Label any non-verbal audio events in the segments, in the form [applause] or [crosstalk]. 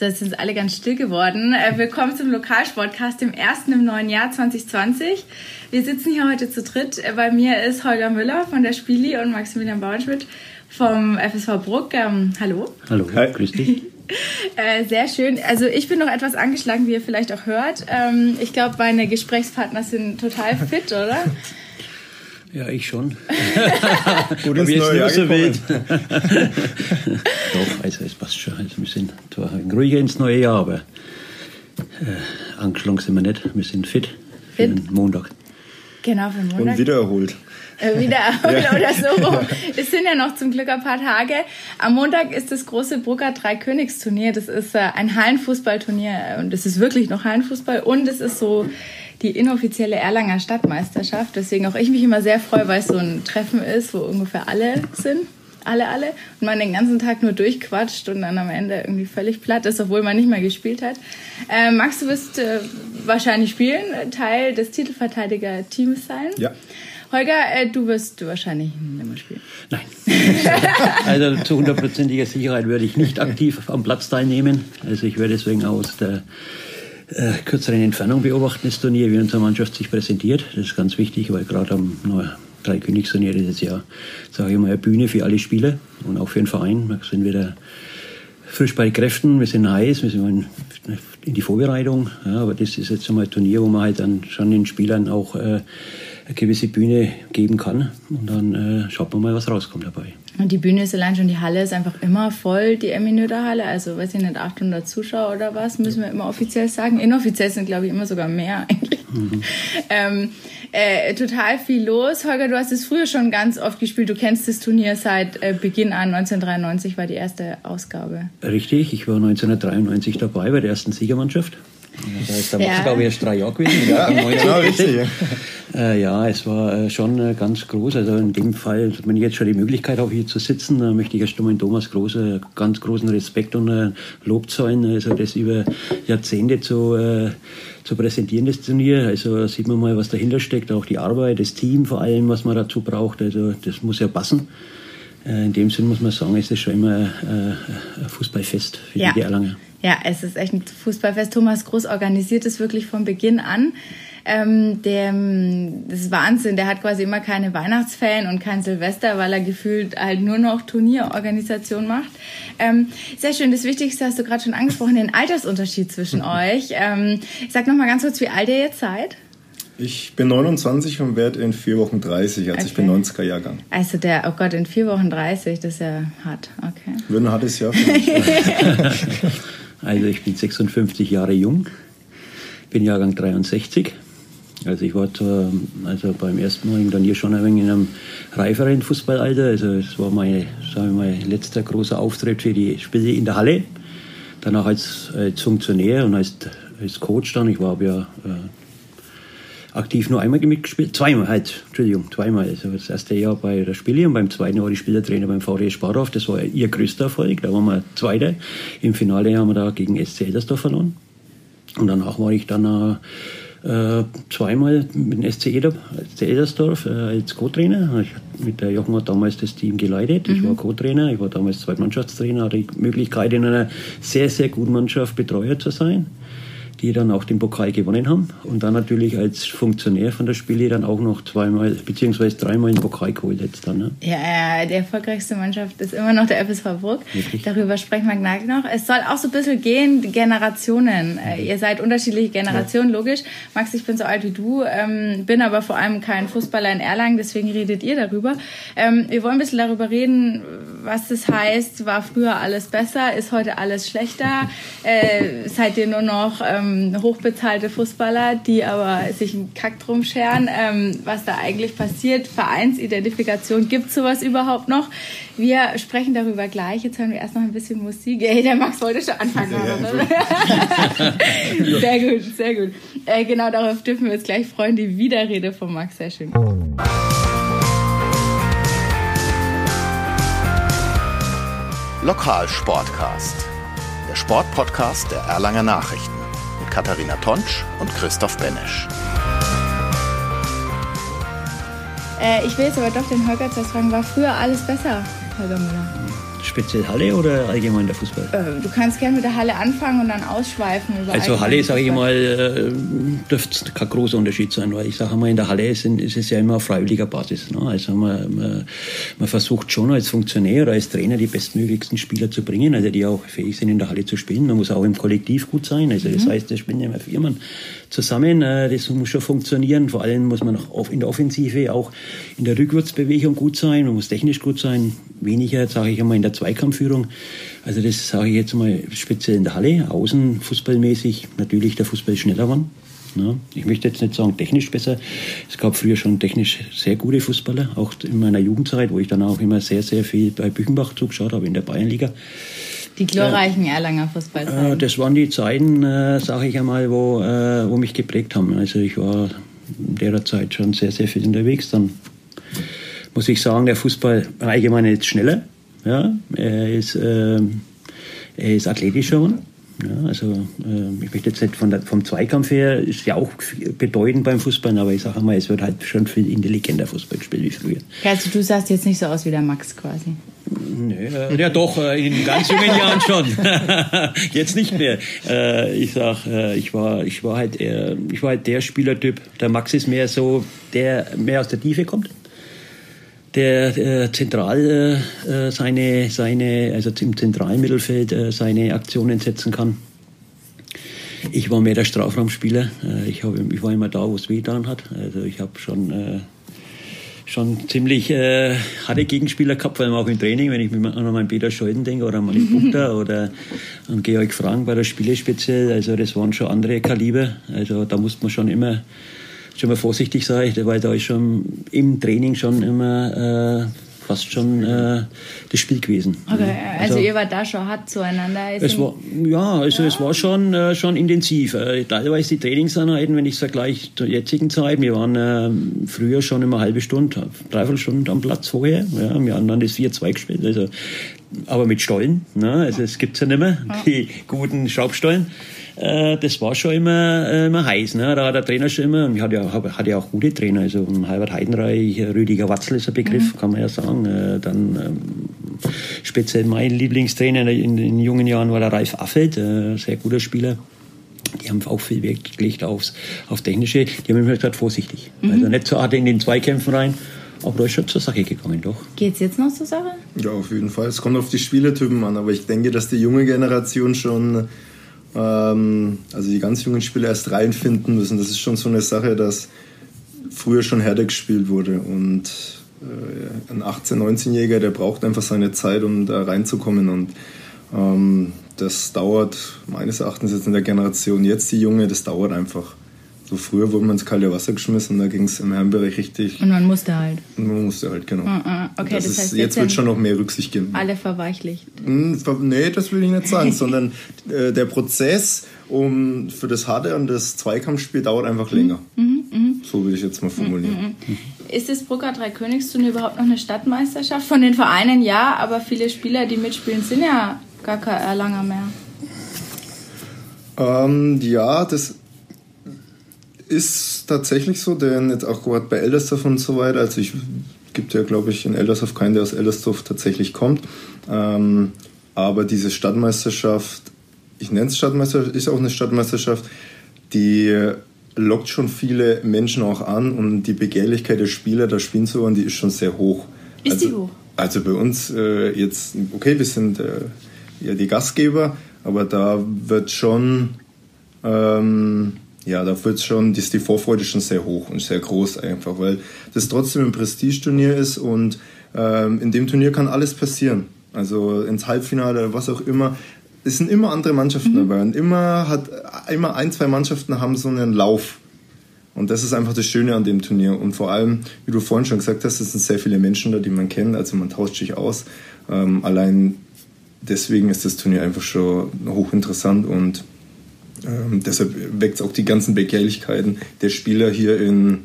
So, jetzt sind alle ganz still geworden. Äh, willkommen zum Lokalsportcast, dem ersten im neuen Jahr 2020. Wir sitzen hier heute zu dritt. Äh, bei mir ist Holger Müller von der Spieli und Maximilian Bauernschmidt vom FSV Bruck. Ähm, hallo. Hallo, Hi. grüß dich. [laughs] Äh, sehr schön. Also ich bin noch etwas angeschlagen, wie ihr vielleicht auch hört. Ähm, ich glaube, meine Gesprächspartner sind total fit, oder? [laughs] Ja, ich schon. [laughs] Gut ins neue Jahr so wild. [laughs] Doch, also es passt schon. Also wir sind zwar ruhiger ins neue Jahr, aber äh, angeschlagen sind wir nicht. Wir sind fit, fit? für den Montag. Genau, für den Montag. Und wieder erholt. Äh, wieder [laughs] erholt ja. oder so rum. Es sind ja noch zum Glück ein paar Tage. Am Montag ist das große Brugger Drei-Königsturnier. Das ist äh, ein Hallenfußballturnier und es ist wirklich noch Hallenfußball und es ist so die inoffizielle Erlanger Stadtmeisterschaft. Deswegen auch ich mich immer sehr freue, weil es so ein Treffen ist, wo ungefähr alle sind. Alle, alle. Und man den ganzen Tag nur durchquatscht und dann am Ende irgendwie völlig platt ist, obwohl man nicht mehr gespielt hat. Äh, Max, du wirst äh, wahrscheinlich spielen, Teil des Titelverteidiger-Teams sein. Ja. Holger, äh, du wirst wahrscheinlich nicht mehr spielen. Nein. [laughs] also zu hundertprozentiger Sicherheit würde ich nicht aktiv am Platz teilnehmen. Also ich werde deswegen aus der äh, kürzeren Entfernung beobachten, das Turnier, wie unsere Mannschaft sich präsentiert. Das ist ganz wichtig, weil gerade am drei Königsturnier ist es ja, sage ich mal, eine Bühne für alle Spieler und auch für den Verein. Wir sind wieder frisch bei Kräften, wir sind heiß, wir sind in die Vorbereitung. Ja, aber das ist jetzt einmal ein Turnier, wo man halt dann schon den Spielern auch äh, eine gewisse Bühne geben kann. Und dann äh, schaut man mal, was rauskommt dabei. Und die Bühne ist allein schon, die Halle ist einfach immer voll, die Eminöder Halle. Also, weiß ich nicht, 800 Zuschauer oder was, müssen wir immer offiziell sagen. Inoffiziell sind, glaube ich, immer sogar mehr eigentlich. Mhm. ähm, äh, total viel los. Holger, du hast es früher schon ganz oft gespielt. Du kennst das Turnier seit äh, Beginn an. 1993 war die erste Ausgabe. Richtig, ich war 1993 dabei bei der ersten Siegermannschaft. Das heißt, da ja. muss glaube ich erst drei Jahre gewesen. Ja, genau, richtig. Äh, ja, es war äh, schon äh, ganz groß. Also in dem Fall, wenn ich jetzt schon die Möglichkeit habe, hier zu sitzen, dann möchte ich erst einmal Thomas große, ganz großen Respekt und äh, Lob zahlen. Also das über Jahrzehnte zu, äh, zu präsentieren, das Turnier. Also sieht man mal, was dahinter steckt, auch die Arbeit, das Team vor allem, was man dazu braucht. Also das muss ja passen. Äh, in dem Sinn muss man sagen, es ist schon immer ein Fußballfest für ja. die Erlanger. Ja, es ist echt ein Fußballfest. Thomas Groß organisiert es wirklich von Beginn an. Ähm, der, das ist Wahnsinn. Der hat quasi immer keine Weihnachtsferien und kein Silvester, weil er gefühlt halt nur noch Turnierorganisation macht. Ähm, sehr schön. Das Wichtigste hast du gerade schon angesprochen, den Altersunterschied zwischen [laughs] euch. Ähm, sag noch mal ganz kurz, wie alt ihr jetzt seid. Ich bin 29 und werde in vier Wochen 30, also okay. ich bin 90er Jahrgang. Also der, oh Gott, in vier Wochen 30, das ist ja hart, okay. Wird ein hartes Jahr für mich. [laughs] Also ich bin 56 Jahre jung, bin Jahrgang 63. Also ich war zwar, also beim ersten Mal dann hier schon ein wenig in einem reiferen Fußballalter. Also es war mein, sagen wir mal, letzter großer Auftritt für die Spiele in der Halle. Danach als, als Funktionär und als, als Coach dann. Ich war ja äh, aktiv nur einmal mitgespielt, zweimal halt, Entschuldigung, zweimal. Also das erste Jahr bei der Spiele und beim zweiten Jahr die Spielertrainer beim VD Sparhof. Das war ihr größter Erfolg, da waren wir Zweiter. Im Finale haben wir da gegen SC Eldersdorf verloren. Und danach war ich dann äh, zweimal mit dem SC, Eder, SC Edersdorf äh, als Co-Trainer. Mit der Jochen hat damals das Team geleitet. Ich mhm. war Co-Trainer, ich war damals Zweitmannschaftstrainer, hatte die Möglichkeit in einer sehr, sehr guten Mannschaft Betreuer zu sein die dann auch den Pokal gewonnen haben. Und dann natürlich als Funktionär von der Spiele dann auch noch zweimal beziehungsweise dreimal den Pokal geholt jetzt dann. Ne? Ja, die erfolgreichste Mannschaft ist immer noch der FSV Burg. Wirklich? Darüber sprechen wir gleich noch. Es soll auch so ein bisschen gehen, Generationen. Mhm. Ihr seid unterschiedliche Generationen, ja. logisch. Max, ich bin so alt wie du, ähm, bin aber vor allem kein Fußballer in Erlangen, deswegen redet ihr darüber. Ähm, wir wollen ein bisschen darüber reden, was das heißt, war früher alles besser, ist heute alles schlechter, [laughs] äh, seid ihr nur noch... Ähm, ähm, hochbezahlte Fußballer, die aber sich einen Kack drum scheren, ähm, was da eigentlich passiert. Vereinsidentifikation, gibt es sowas überhaupt noch? Wir sprechen darüber gleich. Jetzt hören wir erst noch ein bisschen Musik. Hey, der Max wollte schon anfangen. Ja, [laughs] sehr gut, sehr gut. Äh, genau darauf dürfen wir uns gleich freuen. Die Widerrede von Max, sehr schön. Lokalsportcast, der Sportpodcast der Erlanger Nachrichten. Katharina Tonsch und Christoph Benesch. Äh, ich will jetzt aber doch den Holger zuerst fragen, war früher alles besser, Holger Müller? Speziell Halle oder allgemein der Fußball? Äh, du kannst gerne mit der Halle anfangen und dann ausschweifen. Also Halle, sage ich mal, äh, dürfte kein großer Unterschied sein, weil ich sage mal, in der Halle ist, ist es ja immer auf freiwilliger Basis. Ne? Also man, man, man, versucht schon als Funktionär oder als Trainer die bestmöglichsten Spieler zu bringen, also die auch fähig sind, in der Halle zu spielen. Man muss auch im Kollektiv gut sein. Also das mhm. heißt, da spielen ja immer Firmen zusammen. Äh, das muss schon funktionieren. Vor allem muss man auch in der Offensive, auch in der Rückwärtsbewegung gut sein. Man muss technisch gut sein. Weniger, sage ich einmal, in der Zweikampfführung. Also das sage ich jetzt mal speziell in der Halle. Außen fußballmäßig natürlich der Fußball schneller geworden. Ja, ich möchte jetzt nicht sagen technisch besser. Es gab früher schon technisch sehr gute Fußballer, auch in meiner Jugendzeit, wo ich dann auch immer sehr, sehr viel bei Büchenbach zugeschaut habe in der Bayernliga. Die glorreichen äh, Erlanger Fußballzeiten. Äh, das waren die Zeiten, äh, sage ich einmal, wo, äh, wo mich geprägt haben. Also ich war in der Zeit schon sehr, sehr viel unterwegs. Dann muss ich sagen, der Fußball allgemein ist schneller. Ja? Er, ist, ähm, er ist athletischer geworden. Ja, also äh, ich möchte jetzt nicht von der, vom Zweikampf her, ist ja auch bedeutend beim Fußball, aber ich sage mal, es wird halt schon viel intelligenter Fußball gespielt wie früher. Also du sahst jetzt nicht so aus wie der Max quasi. Nee, äh, ja doch, äh, in ganz jungen Jahren schon. [laughs] Jetzt nicht mehr. Äh, ich sag, ich war, ich war halt, eher, ich war halt der Spielertyp. Der Max ist mehr so, der mehr aus der Tiefe kommt der äh, zentral äh, seine, seine, also im zentralen Mittelfeld äh, seine Aktionen setzen kann. Ich war mehr der Strafraumspieler. ich, hab, ich war immer da, wo es weh getan hat. Also ich habe schon schon ziemlich äh, harte Gegenspieler gehabt, vor allem auch im Training, wenn ich an meinen Peter Scholden denke oder an Manni [laughs] Buchter oder an Georg Frank bei der Spiele speziell. Also das waren schon andere Kaliber. Also da musste man schon immer schon mal vorsichtig sein, weil da ist schon im Training schon immer äh, fast schon äh, das Spiel gewesen. Okay, also, also, ihr wart da schon hart zueinander. Es war, ja, also ja. es war schon, äh, schon intensiv. Äh, teilweise die Trainingseinheiten, wenn ich vergleiche zur jetzigen Zeit, wir waren äh, früher schon immer eine halbe Stunde, dreiviertel Stunde am Platz vorher. Ja, wir haben dann das 4-2 gespielt, also, aber mit Stollen. Ne? Also es gibt ja nicht mehr, die guten Schraubstollen. Äh, das war schon immer, äh, immer heiß. Ne? Da hat der Trainer schon immer, und ich hatte ja, hatte ja auch gute Trainer, also Herbert Heidenreich, Rüdiger Watzel ist ein Begriff, mhm. kann man ja sagen. Äh, dann ähm, speziell mein Lieblingstrainer in den jungen Jahren war der Ralf Affeld, äh, sehr guter Spieler. Die haben auch viel Wert gelegt aufs, auf Technische. Die haben immer gesagt, vorsichtig. Mhm. Also nicht so hart in den Zweikämpfen rein. Aber da ist schon zur Sache gegangen, doch. Geht es jetzt noch zur Sache? Ja, auf jeden Fall. Es kommt auf die Spielertypen an. Aber ich denke, dass die junge Generation schon ähm, also die ganz jungen Spieler erst reinfinden müssen. Das ist schon so eine Sache, dass früher schon härter gespielt wurde und äh, ein 18-, 19-Jähriger, der braucht einfach seine Zeit, um da reinzukommen und ähm, das dauert meines Erachtens jetzt in der Generation jetzt die Junge, das dauert einfach. So früher wurde man ins kalte Wasser geschmissen, da ging es im Herrenbereich richtig. Und man musste halt. Und man musste halt, genau. Uh, uh, okay, das, das heißt, jetzt, wird schon noch mehr Rücksicht geben. Alle verweichlicht. Hm, nee, das will ich nicht sagen, [laughs] sondern äh, der Prozess um, für das Harte und das Zweikampfspiel dauert einfach länger. Mhm, mh. So will ich jetzt mal formulieren. Mhm. Ist das Brucker Dreikönigsturnier überhaupt noch eine Stadtmeisterschaft? Von den Vereinen ja, aber viele Spieler, die mitspielen, sind ja gar kein Erlanger mehr. Ähm, ja, das ist tatsächlich so, denn jetzt auch gerade bei Eldersdorf und so weiter, also ich gibt ja, glaube ich, in Eldersdorf keinen, der aus Eldersdorf tatsächlich kommt. Ähm, aber diese Stadtmeisterschaft, ich nenne es Stadtmeisterschaft, ist auch eine Stadtmeisterschaft, die lockt schon viele Menschen auch an und die Begehrlichkeit der Spieler, da spielen zu wollen, die ist schon sehr hoch. Ist also, die hoch? Also bei uns äh, jetzt, okay, wir sind äh, ja die Gastgeber, aber da wird schon ähm, ja, da wird schon, ist die Vorfreude schon sehr hoch und sehr groß einfach, weil das trotzdem ein Prestigeturnier ist und ähm, in dem Turnier kann alles passieren. Also ins Halbfinale oder was auch immer. Es sind immer andere Mannschaften mhm. dabei und immer hat immer ein, zwei Mannschaften haben so einen Lauf. Und das ist einfach das Schöne an dem Turnier. Und vor allem, wie du vorhin schon gesagt hast, es sind sehr viele Menschen da, die man kennt. Also man tauscht sich aus. Ähm, allein deswegen ist das Turnier einfach schon hochinteressant und ähm, deshalb weckt es auch die ganzen Begehrlichkeiten der Spieler hier in,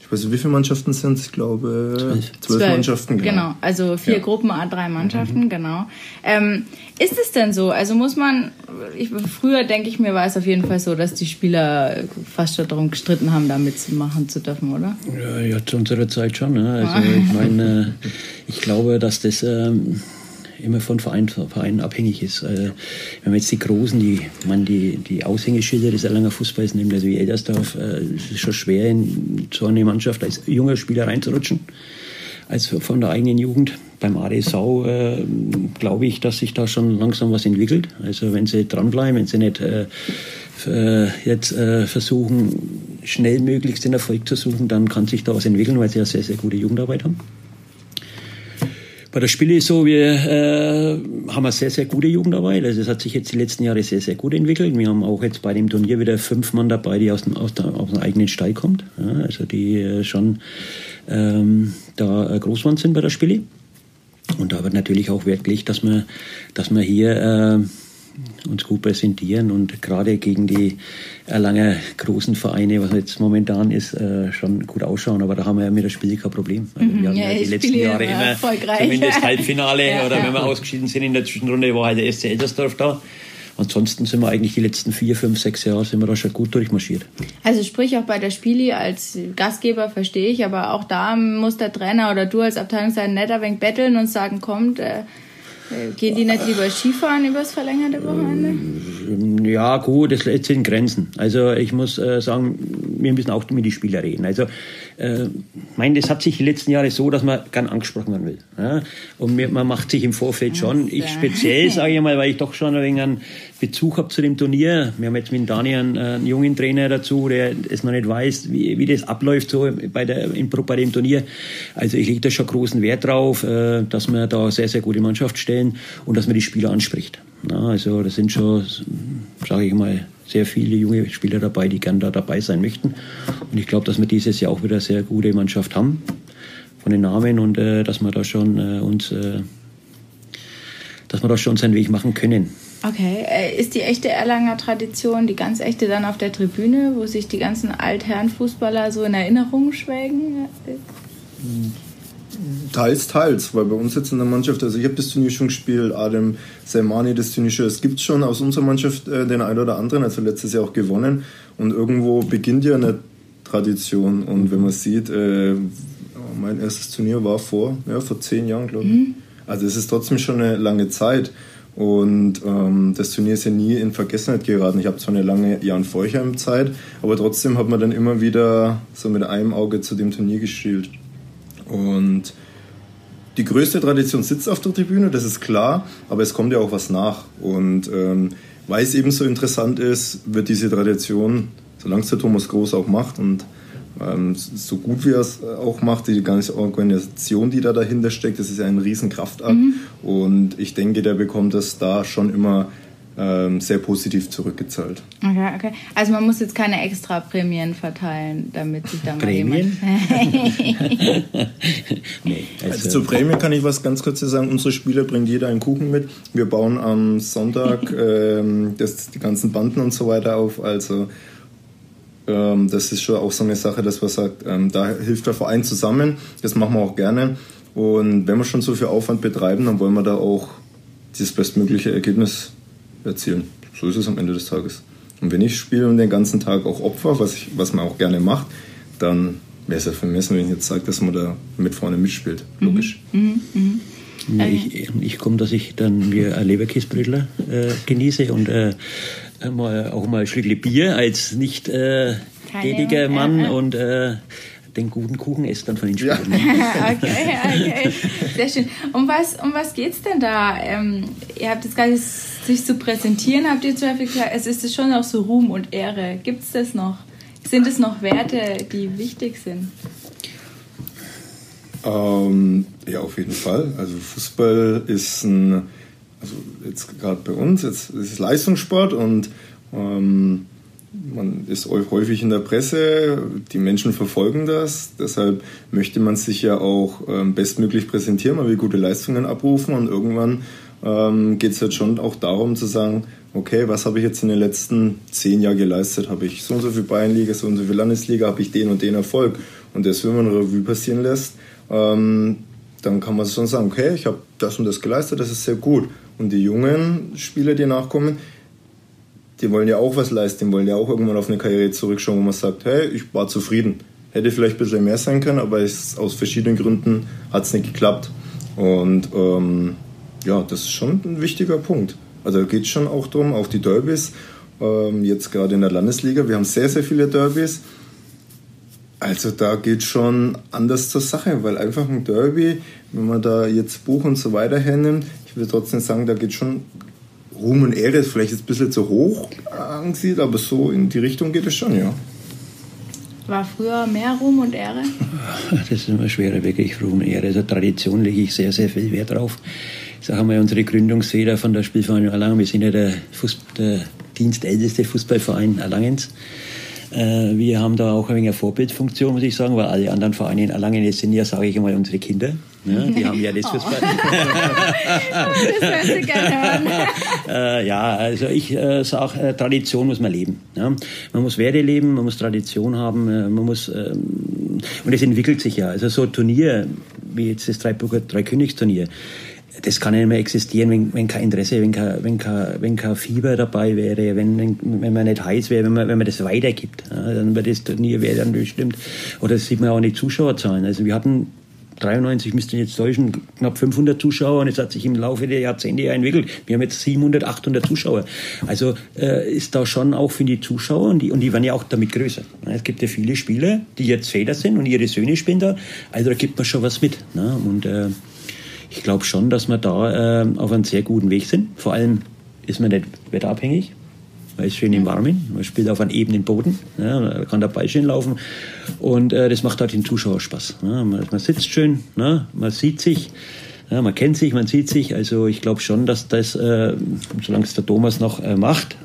ich weiß nicht, wie viele Mannschaften sind es? Ich glaube, zwölf, zwölf Mannschaften. Genau. genau, also vier ja. Gruppen, drei Mannschaften, mhm. genau. Ähm, ist es denn so? Also muss man, ich, früher denke ich mir, war es auf jeden Fall so, dass die Spieler fast schon darum gestritten haben, da mitzumachen zu dürfen, oder? Ja, ja zu unserer Zeit schon. Ne? Also ich meine, ich glaube, dass das... Ähm immer von Verein zu abhängig ist. Äh, wenn man jetzt die Großen, die, man die, die Aushängeschilder des Erlanger Fußballs nimmt, also wie Eldersdorf, äh, ist es schon schwer, in so eine Mannschaft als junger Spieler reinzurutschen, als von der eigenen Jugend. Beim ADSV äh, glaube ich, dass sich da schon langsam was entwickelt. Also wenn sie dranbleiben, wenn sie nicht äh, äh, jetzt äh, versuchen, schnell möglichst den Erfolg zu suchen, dann kann sich da was entwickeln, weil sie ja sehr, sehr gute Jugendarbeit haben. Bei der Spiele ist so, wir äh, haben eine sehr, sehr gute Jugendarbeit. Also es hat sich jetzt die letzten Jahre sehr, sehr gut entwickelt. Wir haben auch jetzt bei dem Turnier wieder fünf Mann dabei, die aus dem, aus, der, aus dem eigenen Stall kommt. Ja, also die äh, schon ähm, da äh, Großwand sind bei der Spiele. Und da wird natürlich auch gelegt, dass man, dass man hier äh, uns gut präsentieren und gerade gegen die Erlanger großen Vereine, was jetzt momentan ist, äh, schon gut ausschauen. Aber da haben wir ja mit der Spiele kein Problem. Also wir haben ja, ja die letzten Jahre immer zumindest [laughs] Halbfinale ja, oder ja. wenn wir ausgeschieden sind in der Zwischenrunde, war halt der SC Eldersdorf da. Ansonsten sind wir eigentlich die letzten vier, fünf, sechs Jahre sind wir da schon gut durchmarschiert. Also sprich auch bei der Spieli als Gastgeber verstehe ich, aber auch da muss der Trainer oder du als Abteilungsleiter ein wenig betteln und sagen, kommt, äh, Gehen die nicht lieber Skifahren übers verlängerte Wochenende? Ja, gut, lässt in Grenzen. Also ich muss äh, sagen, wir müssen auch mit den Spielern reden. Also äh, mein, das hat sich die letzten Jahre so, dass man gern angesprochen werden will. Ja? Und mir, man macht sich im Vorfeld schon, ich speziell [laughs] sage ich mal, weil ich doch schon ein wenig einen Bezug habe zu dem Turnier. Wir haben jetzt mit Daniel einen, einen jungen Trainer dazu, der es noch nicht weiß, wie, wie das abläuft so bei, der, in, bei dem Turnier. Also ich lege da schon großen Wert drauf, äh, dass wir da sehr, sehr gute Mannschaft stellen und dass man die Spieler anspricht. Ja, also das sind schon, sage ich mal, sehr viele junge Spieler dabei, die gern da dabei sein möchten. Und ich glaube, dass wir dieses Jahr auch wieder eine sehr gute Mannschaft haben von den Namen und äh, dass wir da schon äh, uns, äh, dass wir da schon seinen Weg machen können. Okay, äh, ist die echte Erlanger Tradition, die ganz echte dann auf der Tribüne, wo sich die ganzen Altherren-Fußballer so in Erinnerung schwelgen? Mhm. Teils, teils, weil bei uns jetzt in der Mannschaft, also ich habe das Turnier schon gespielt, Adem Selmani das Turnier schon, es gibt schon aus unserer Mannschaft äh, den einen oder anderen, also letztes Jahr auch gewonnen und irgendwo beginnt ja eine Tradition und wenn man sieht, äh, mein erstes Turnier war vor, ja, vor zehn Jahren, glaube ich. Mhm. Also es ist trotzdem schon eine lange Zeit. Und ähm, das Turnier ist ja nie in Vergessenheit geraten. Ich habe zwar eine lange Jan Feuchheim-Zeit, aber trotzdem hat man dann immer wieder so mit einem Auge zu dem Turnier geschielt. Und die größte Tradition sitzt auf der Tribüne, das ist klar, aber es kommt ja auch was nach. Und ähm, weil es eben so interessant ist, wird diese Tradition, solange es der Thomas Groß auch macht und ähm, so gut wie er es auch macht, die ganze Organisation, die da dahinter steckt, das ist ja ein Riesenkraftakt. Mhm. Und ich denke, der bekommt das da schon immer ähm, sehr positiv zurückgezahlt. Okay, okay. Also man muss jetzt keine extra Prämien verteilen, damit sich da mal Prämien? jemand... [laughs] nee, also, also zur Prämie kann ich was ganz kurz sagen. Unsere Spieler bringen jeder einen Kuchen mit. Wir bauen am Sonntag [laughs] ähm, das, die ganzen Banden und so weiter auf. Also ähm, das ist schon auch so eine Sache, dass man sagt, ähm, da hilft der Verein zusammen. Das machen wir auch gerne. Und wenn wir schon so viel Aufwand betreiben, dann wollen wir da auch das bestmögliche Ergebnis erzielen. So ist es am Ende des Tages. Und wenn ich spiele und den ganzen Tag auch Opfer, was, ich, was man auch gerne macht, dann wäre es ja vermessen, wenn ich jetzt sage, dass man da mit vorne mitspielt. Mhm. Logisch. Mhm. Mhm. Ja, ich, ich komme, dass ich dann mir ein Leberkäsebrötler äh, genieße und äh, mal, auch mal ein Schlückchen Bier als nicht äh, tätiger Mann und äh, den guten Kuchen esst dann von den Spielern. Ja. [laughs] [laughs] okay, okay. Sehr schön. Um was, um was geht es denn da? Ähm, ihr habt jetzt gerade sich zu präsentieren, habt ihr zum Beispiel gesagt, es ist schon auch so Ruhm und Ehre. Gibt es das noch? Sind es noch Werte, die wichtig sind? Ähm, ja, auf jeden Fall. Also Fußball ist ein, also jetzt gerade bei uns, jetzt ist es Leistungssport und ähm, man ist häufig in der Presse, die Menschen verfolgen das, deshalb möchte man sich ja auch ähm, bestmöglich präsentieren, man will gute Leistungen abrufen und irgendwann ähm, geht es halt schon auch darum zu sagen, okay, was habe ich jetzt in den letzten zehn Jahren geleistet? Habe ich so und so viel Bayernliga, so und so viel Landesliga, habe ich den und den Erfolg? Und das, wenn man eine Revue passieren lässt, ähm, dann kann man schon sagen, okay, ich habe das und das geleistet, das ist sehr gut. Und die jungen Spieler, die nachkommen, die wollen ja auch was leisten, die wollen ja auch irgendwann auf eine Karriere zurückschauen, wo man sagt, hey, ich war zufrieden. Hätte vielleicht ein bisschen mehr sein können, aber es, aus verschiedenen Gründen hat es nicht geklappt. Und ähm, ja, das ist schon ein wichtiger Punkt. Also da geht es schon auch darum, auch die Derbys, ähm, jetzt gerade in der Landesliga, wir haben sehr, sehr viele Derbys. Also da geht schon anders zur Sache, weil einfach ein Derby, wenn man da jetzt Buch und so weiter hernimmt, ich will trotzdem sagen, da geht schon Ruhm und Ehre, ist vielleicht jetzt ein bisschen zu hoch angesiedelt, aber so in die Richtung geht es schon, ja. War früher mehr Ruhm und Ehre? [laughs] Das ist immer schwerer, wirklich Ruhm und Ehre. Also Tradition lege ich sehr, sehr viel Wert drauf. Ich sage mal, unsere Gründungsväter von der Spielvereinigung Erlangen, wir sind ja der, Fuß, der dienstälteste Fußballverein Erlangens. Äh, wir haben da auch ein wenig eine Vorbildfunktion, muss ich sagen, weil alle anderen Vereine in Erlangen sind ja, sage ich mal, unsere Kinder. Ja, die haben ja das oh. [laughs] Fußball. das gerne hören. [laughs] äh, ja, also ich äh, sage, äh, Tradition muss man leben. Ja? Man muss Werte leben, man muss Tradition haben, äh, man muss, ähm, und es entwickelt sich ja. Also so ein Turnier, wie jetzt das Dreiburger Dreikönigsturnier, das kann nicht mehr existieren, wenn, wenn kein Interesse, wenn kein, wenn, kein, wenn kein Fieber dabei wäre, wenn, wenn, man nicht heiß wäre, wenn man, wenn man das weitergibt. Ja, dann wird das Turnier wäre dann bestimmt. Oder das sieht man auch nicht Zuschauerzahlen. Also wir hatten 93 müssten jetzt täuschen, knapp 500 Zuschauer und es hat sich im Laufe der Jahrzehnte entwickelt. Wir haben jetzt 700, 800 Zuschauer. Also äh, ist da schon auch für die Zuschauer und die, und die werden ja auch damit größer. Es gibt ja viele Spieler, die jetzt Väter sind und ihre Söhne spielen da. Also da gibt man schon was mit. Ne? Und äh, ich glaube schon, dass wir da äh, auf einem sehr guten Weg sind. Vor allem ist man nicht wetterabhängig. Man ist schön im Warmen, man spielt auf einem ebenen Boden, ja, man kann dabei schön laufen und äh, das macht halt den Zuschauer Spaß. Ja, man, man, sitzt schön, ne, man sieht sich, ja, man kennt sich, man sieht sich. Also ich glaube schon, dass das, äh, solange es der Thomas noch äh, macht,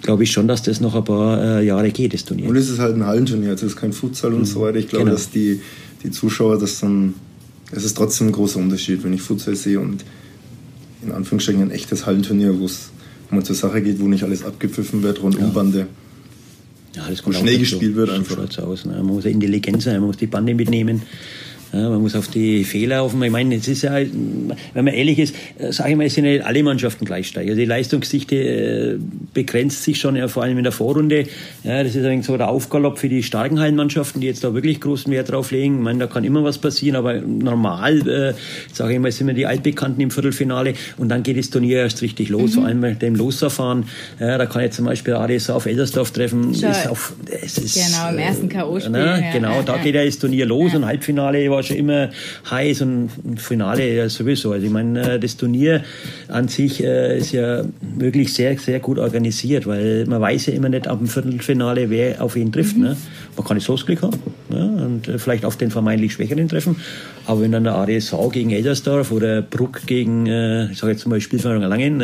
glaube ich schon, dass das noch ein paar äh, Jahre geht, das Turnier. Und es ist halt ein Hallenturnier, also es ist kein Futsal und mhm. so weiter. Ich glaube, genau. dass die, die Zuschauer das dann es ist trotzdem ein großer Unterschied, wenn ich Futsal sehe und in Anführungsstrichen ein echtes Hallenturnier, wo es mal zur Sache geht, wo nicht alles abgepfiffen wird, rund um Bande. Ja, das kommt schnell gespielt so, wird einfach. Aus, ne? Man muss intelligent sein, man muss die Bande mitnehmen. Ja, man muss auf die Fehler auf. Ich meine, es ist ja, wenn man ehrlich ist, äh, sage ich mal, es sind ja alle Mannschaften gleich stark. Also die Leistungsdichte äh, begrenzt sich schon, ja, vor allem in der Vorrunde. Ja, das ist eigentlich so der Aufgalopp für die starken Hallenmannschaften, die jetzt da wirklich großen Wert drauf legen. Ich meine, da kann immer was passieren, aber normal, äh, sage ich mal, sind wir die Altbekannten im Viertelfinale und dann geht das Turnier erst richtig los, mhm. vor allem mit dem Losverfahren. Ja, da kann jetzt zum Beispiel ADS auf Eldersdorf treffen. Ist auf, ist, genau, im ersten K.O.-Spiel. Ne, ja, genau, da geht ja das Turnier los und Halbfinale war war schon immer heiß und Finale ja sowieso. Also ich meine, äh, das Turnier an sich äh, ist ja wirklich sehr, sehr gut organisiert, weil man weiß ja immer nicht ab dem Viertelfinale, wer auf ihn trifft. Mhm. Ne? Man kann das Losglück haben ne? und äh, vielleicht auf den vermeintlich Schwächeren treffen. Aber wenn dann der ADSV gegen Eldersdorf oder Bruck gegen, ich sage jetzt mal Spielvereinigung Langen,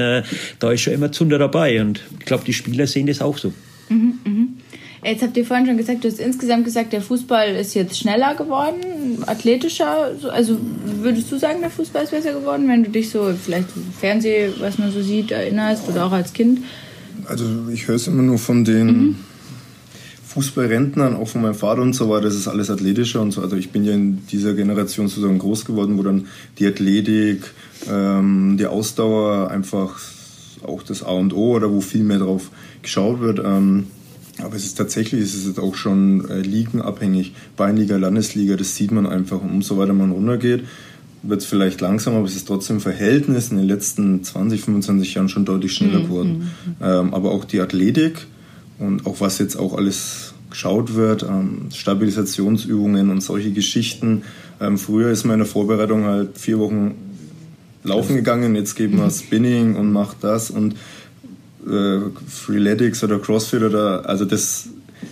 da ist schon immer Zunder dabei. Und ich glaube, die Spieler sehen das auch so. Mhm, mh. Jetzt habt ihr vorhin schon gesagt, du hast insgesamt gesagt, der Fußball ist jetzt schneller geworden, athletischer. Also würdest du sagen, der Fußball ist besser geworden, wenn du dich so vielleicht im Fernsehen, was man so sieht, erinnerst oder auch als Kind? Also ich höre es immer nur von den mhm. Fußballrentnern, auch von meinem Vater und so weiter, das ist alles athletischer und so. Also ich bin ja in dieser Generation sozusagen groß geworden, wo dann die Athletik, ähm, die Ausdauer einfach auch das A und O oder wo viel mehr drauf geschaut wird. Ähm, aber es ist tatsächlich, es ist auch schon äh, ligenabhängig. Beinliga, Landesliga, das sieht man einfach. Und umso weiter man runtergeht, wird es vielleicht langsamer, aber es ist trotzdem im Verhältnis in den letzten 20, 25 Jahren schon deutlich schneller mhm. geworden. Mhm. Ähm, aber auch die Athletik und auch was jetzt auch alles geschaut wird, ähm, Stabilisationsübungen und solche Geschichten. Ähm, früher ist man in der Vorbereitung halt vier Wochen laufen gegangen, jetzt geben wir mhm. Spinning und macht das und äh, Freeletics oder CrossFit oder also das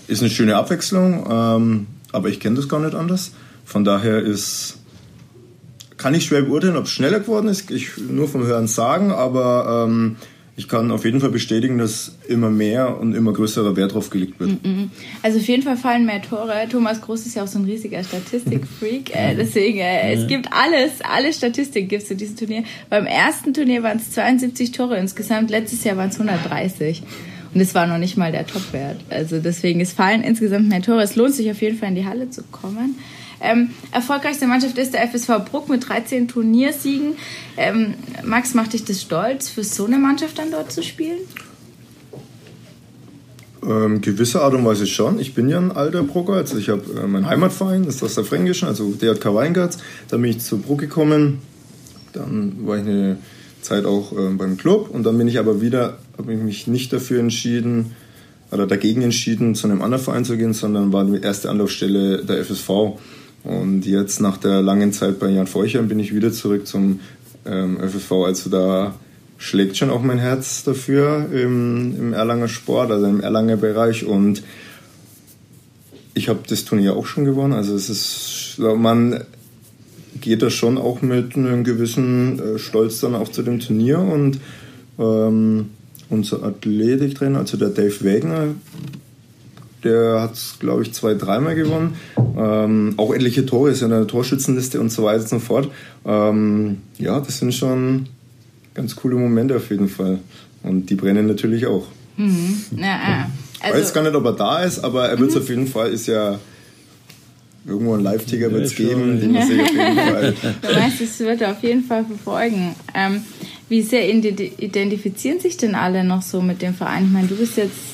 ist eine schöne Abwechslung, ähm, aber ich kenne das gar nicht anders. Von daher ist kann ich schwer beurteilen, ob es schneller geworden ist. Ich nur vom Hören sagen, aber ähm, ich kann auf jeden Fall bestätigen, dass immer mehr und immer größerer Wert drauf gelegt wird. Mhm. Also auf jeden Fall fallen mehr Tore. Thomas Groß ist ja auch so ein riesiger Statistikfreak. [laughs] äh, deswegen, äh, es gibt alles, alle Statistik gibt es zu diesem Turnier. Beim ersten Turnier waren es 72 Tore insgesamt, letztes Jahr waren es 130. Und es war noch nicht mal der Topwert. Also deswegen, es fallen insgesamt mehr Tore. Es lohnt sich auf jeden Fall in die Halle zu kommen. Ähm, erfolgreichste Mannschaft ist der FSV Bruck mit 13 Turniersiegen. Ähm, Max, macht dich das stolz, für so eine Mannschaft dann dort zu spielen? Ähm, gewisse Art und Weise schon. Ich bin ja ein alter Brucker. Also ich habe äh, meinen Heimatverein, das ist aus der Fränkischen, also DJK Weingarts. Da bin ich zu Bruck gekommen. dann war ich eine Zeit auch äh, beim Club und dann bin ich aber wieder, habe ich mich nicht dafür entschieden oder dagegen entschieden, zu einem anderen Verein zu gehen, sondern war die erste Anlaufstelle der FSV. Und jetzt nach der langen Zeit bei Jan Feuchern bin ich wieder zurück zum ähm, FSV. Also da schlägt schon auch mein Herz dafür im, im Erlanger Sport, also im Erlanger Bereich und ich habe das Turnier auch schon gewonnen. Also es ist, man geht da schon auch mit einem gewissen äh, Stolz dann auch zu dem Turnier und ähm, unser Athletiktrainer, also der Dave Wagner, der hat es, glaube ich, zwei, dreimal gewonnen. Ähm, auch etliche Tore, ist ja in der Torschützenliste und so weiter und so fort. Ähm, ja, das sind schon ganz coole Momente auf jeden Fall. Und die brennen natürlich auch. Mhm. Ja, ja. Also, ich weiß gar nicht, ob er da ist, aber er wird es mhm. auf jeden Fall, ist ja irgendwo ein Live-Ticker wird es geben, den muss ich auf jeden Fall. [laughs] Du meinst, es wird er auf jeden Fall verfolgen. Ähm, wie sehr identifizieren sich denn alle noch so mit dem Verein? Ich meine, du bist jetzt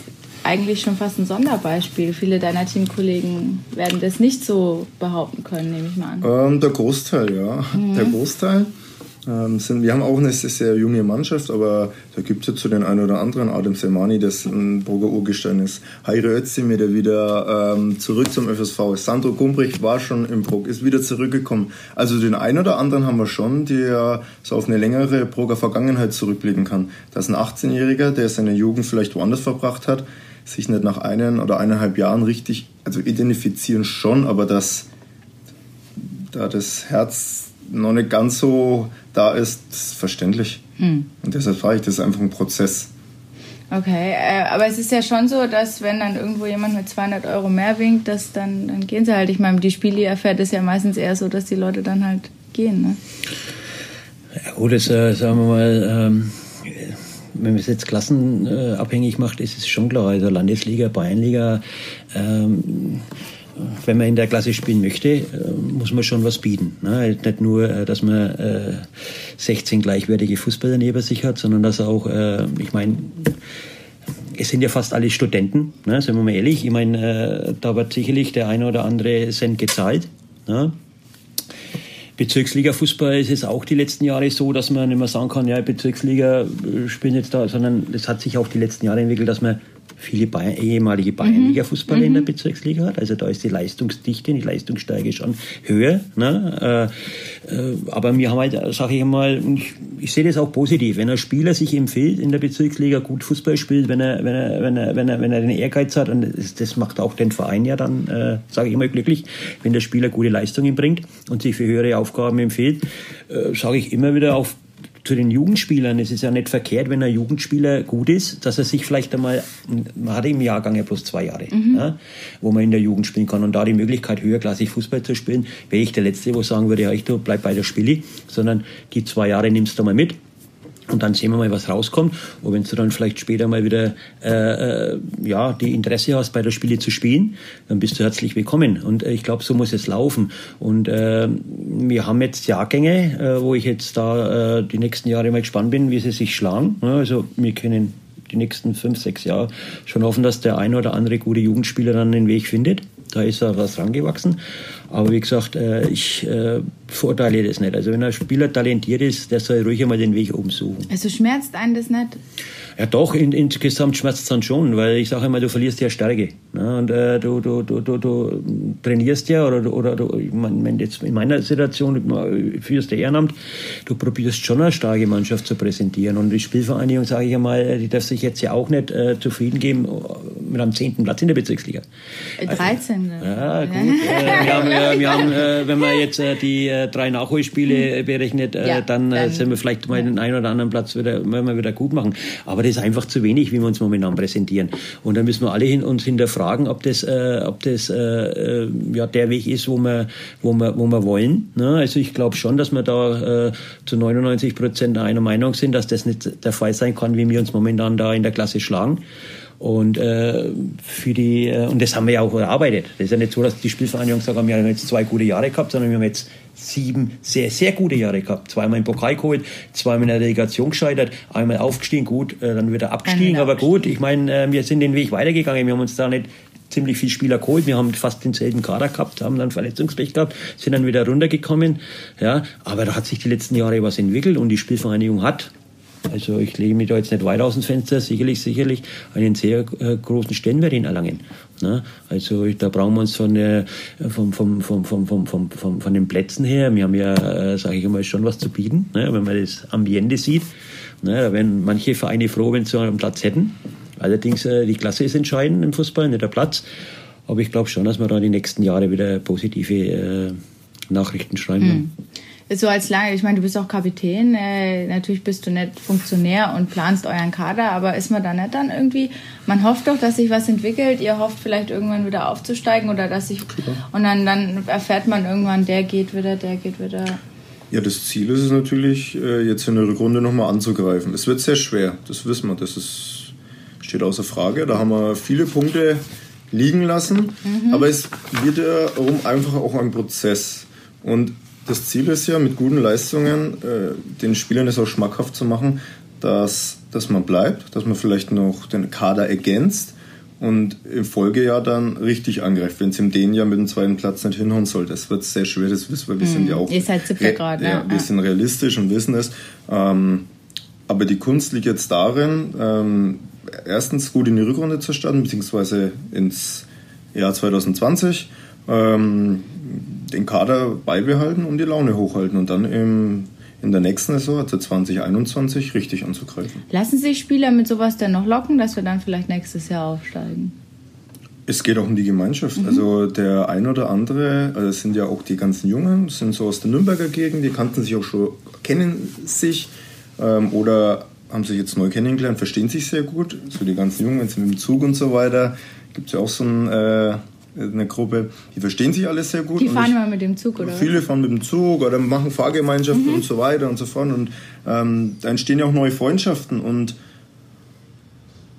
eigentlich schon fast ein Sonderbeispiel. Viele deiner Teamkollegen werden das nicht so behaupten können, nehme ich mal an. Ähm, der Großteil, ja. Mhm. Der Großteil. Ähm, sind, wir haben auch eine sehr junge Mannschaft, aber da gibt es ja zu den einen oder anderen, Adam Selmani, das ein Burger Urgestein ist, Heire Özdemir, der wieder ähm, zurück zum FSV ist, Sandro Gumbrich war schon im Brog, ist wieder zurückgekommen. Also den einen oder anderen haben wir schon, der so auf eine längere Broger Vergangenheit zurückblicken kann. Das ist ein 18-Jähriger, der seine Jugend vielleicht woanders verbracht hat, sich nicht nach einen oder eineinhalb Jahren richtig, also identifizieren schon, aber das, da das Herz noch nicht ganz so da ist, ist verständlich. Hm. Und deshalb frage ich, das ist einfach ein Prozess. Okay, äh, aber es ist ja schon so, dass wenn dann irgendwo jemand mit 200 Euro mehr winkt, dass dann, dann gehen sie halt. Ich meine, die Spiele erfährt es ja meistens eher so, dass die Leute dann halt gehen. Ne? Ja gut, das äh, sagen wir mal, ähm, wenn man es jetzt klassenabhängig macht, ist es schon klar. Also Landesliga, Bayernliga, ähm, wenn man in der Klasse spielen möchte, äh, muss man schon was bieten. Ne? Nicht nur, äh, dass man 16 äh, gleichwertige Fußballer neben sich hat, sondern dass auch, ich meine, es sind ja fast alle Studenten, ne? sind wir mal ehrlich. Ich meine, da wird sicherlich der eine oder andere Cent gezahlt. Ne? Bezirksliga-Fußball ist es auch die letzten Jahre so, dass man nicht mehr sagen kann, ja, Bezirksliga spielen jetzt da, sondern das hat sich auch die letzten Jahre entwickelt, dass man viele Bayern, ehemalige Bayernliga-Fußballer mhm. in der mhm. Bezirksliga hat. Also da ist die Leistungsdichte, die Leistungssteige schon höher. Ne? Äh, äh, aber wir haben halt, sage ich mal, ich, ich sehe das auch positiv, wenn ein Spieler sich empfiehlt in der Bezirksliga gut Fußball spielt, wenn er, wenn er, wenn er, wenn er, wenn er den Ehrgeiz hat und das, das macht auch den Verein ja dann, äh, sage ich mal, glücklich, wenn der Spieler gute Leistungen bringt und sich für höhere Aufgaben empfiehlt, äh, sage ich immer wieder auf zu den Jugendspielern. Es ist ja nicht verkehrt, wenn ein Jugendspieler gut ist, dass er sich vielleicht einmal, man hat im Jahrgang ja bloß zwei Jahre, mhm. ja, wo man in der Jugend spielen kann und da die Möglichkeit, höherklassig Fußball zu spielen, wäre ich der Letzte, wo sagen würde, ja, ich bleib bei der Spiele, sondern die zwei Jahre nimmst du mal mit und dann sehen wir mal, was rauskommt. Und wenn du dann vielleicht später mal wieder äh, äh, ja, die Interesse hast, bei der Spiele zu spielen, dann bist du herzlich willkommen. Und äh, ich glaube, so muss es laufen. Und äh, wir haben jetzt Jahrgänge, äh, wo ich jetzt da äh, die nächsten Jahre mal gespannt bin, wie sie sich schlagen. Ja, also wir können die nächsten fünf, sechs Jahre schon hoffen, dass der eine oder andere gute Jugendspieler dann den Weg findet. Da ist er was rangewachsen. Aber wie gesagt, äh, ich äh, verurteile das nicht. Also wenn ein Spieler talentiert ist, der soll ruhig einmal den Weg umsuchen. Also schmerzt einen das nicht? Ja doch, in, insgesamt schmerzt es dann schon, weil ich sage immer, du verlierst ja Stärke. Ne? Und äh, du, du, du, du, du trainierst ja, oder, oder du, ich mein, jetzt in meiner Situation, du führst der Ehrenamt, du probierst schon eine starke Mannschaft zu präsentieren. Und die Spielvereinigung, sage ich einmal, die darf sich jetzt ja auch nicht äh, zufrieden geben äh, mit einem zehnten Platz in der Bezirksliga. 13. Also, ja, gut. äh, wir haben, äh, wir haben äh, wenn man jetzt äh, die äh, drei Nachholspiele berechnet, äh, ja, dann, dann sind wir vielleicht mal den einen oder anderen Platz wieder, wir wieder gut machen. Aber das einfach zu wenig, wie wir uns momentan präsentieren. Und da müssen wir alle hin, uns hinterfragen, ob das, äh, ob das äh, äh, ja, der Weg ist, wo wir, wo wir, wo wir wollen. Ne? Also ich glaube schon, dass wir da äh, zu 99 Prozent einer Meinung sind, dass das nicht der Fall sein kann, wie wir uns momentan da in der Klasse schlagen. Und äh, für die äh, und das haben wir ja auch erarbeitet. Das ist ja nicht so, dass die Spielvereinigung sagt, wir haben jetzt zwei gute Jahre gehabt, sondern wir haben jetzt sieben sehr, sehr gute Jahre gehabt. Zweimal im Pokal geholt, zweimal in der Delegation gescheitert, einmal aufgestiegen, gut, äh, dann wieder abgestiegen, aber gut, ich meine, äh, wir sind den Weg weitergegangen, wir haben uns da nicht ziemlich viele Spieler geholt. Wir haben fast denselben Kader gehabt, haben dann Verletzungspech gehabt, sind dann wieder runtergekommen. Ja, aber da hat sich die letzten Jahre was entwickelt und die Spielvereinigung hat also ich lege mich da jetzt nicht weit aus dem Fenster, sicherlich, sicherlich einen sehr äh, großen Stellenwert in Erlangen. Ne? Also da brauchen wir uns von, äh, vom, vom, vom, vom, vom, vom, vom, von den Plätzen her, wir haben ja, äh, sage ich einmal, schon was zu bieten, ne? wenn man das Ambiente sieht. Ne? Da wären manche Vereine froh, wenn sie einen Platz hätten. Allerdings, äh, die Klasse ist entscheidend im Fußball, nicht der Platz. Aber ich glaube schon, dass wir da die nächsten Jahre wieder positive äh, Nachrichten schreiben. Hm so als lange, ich meine, du bist auch Kapitän, äh, natürlich bist du nicht Funktionär und planst euren Kader, aber ist man da nicht dann irgendwie, man hofft doch, dass sich was entwickelt, ihr hofft vielleicht irgendwann wieder aufzusteigen oder dass sich, und dann, dann erfährt man irgendwann, der geht wieder, der geht wieder. Ja, das Ziel ist es natürlich, äh, jetzt in der Rückrunde nochmal anzugreifen. Es wird sehr schwer, das wissen wir, das ist, steht außer Frage. Da haben wir viele Punkte liegen lassen, mhm. aber es wird darum einfach auch ein Prozess. Und das Ziel ist ja, mit guten Leistungen äh, den Spielern es auch schmackhaft zu machen, dass, dass man bleibt, dass man vielleicht noch den Kader ergänzt und im Folgejahr dann richtig angreift, wenn es im den Jahr mit dem zweiten Platz nicht hinhauen soll. Das wird sehr schwer, das wissen wir. Wir sind ja mhm. auch. Ihr seid siebter Grad, ja, Wir sind realistisch und wissen es. Ähm, aber die Kunst liegt jetzt darin, ähm, erstens gut in die Rückrunde zu starten, beziehungsweise ins Jahr 2020. Ähm, den Kader beibehalten und die Laune hochhalten und dann im, in der nächsten Saison, also 2021, richtig anzugreifen. Lassen sich Spieler mit sowas denn noch locken, dass wir dann vielleicht nächstes Jahr aufsteigen? Es geht auch um die Gemeinschaft. Mhm. Also der ein oder andere, also es sind ja auch die ganzen Jungen, sind so aus der Nürnberger Gegend, die kannten sich auch schon, kennen sich ähm, oder haben sich jetzt neu kennengelernt, verstehen sich sehr gut. So die ganzen Jungen, wenn sie mit dem Zug und so weiter, gibt es ja auch so ein äh, eine Gruppe, die verstehen sich alle sehr gut. Die fahren immer mit dem Zug, oder? Viele fahren mit dem Zug oder machen Fahrgemeinschaften mhm. und so weiter und so fort. Und ähm, da entstehen ja auch neue Freundschaften und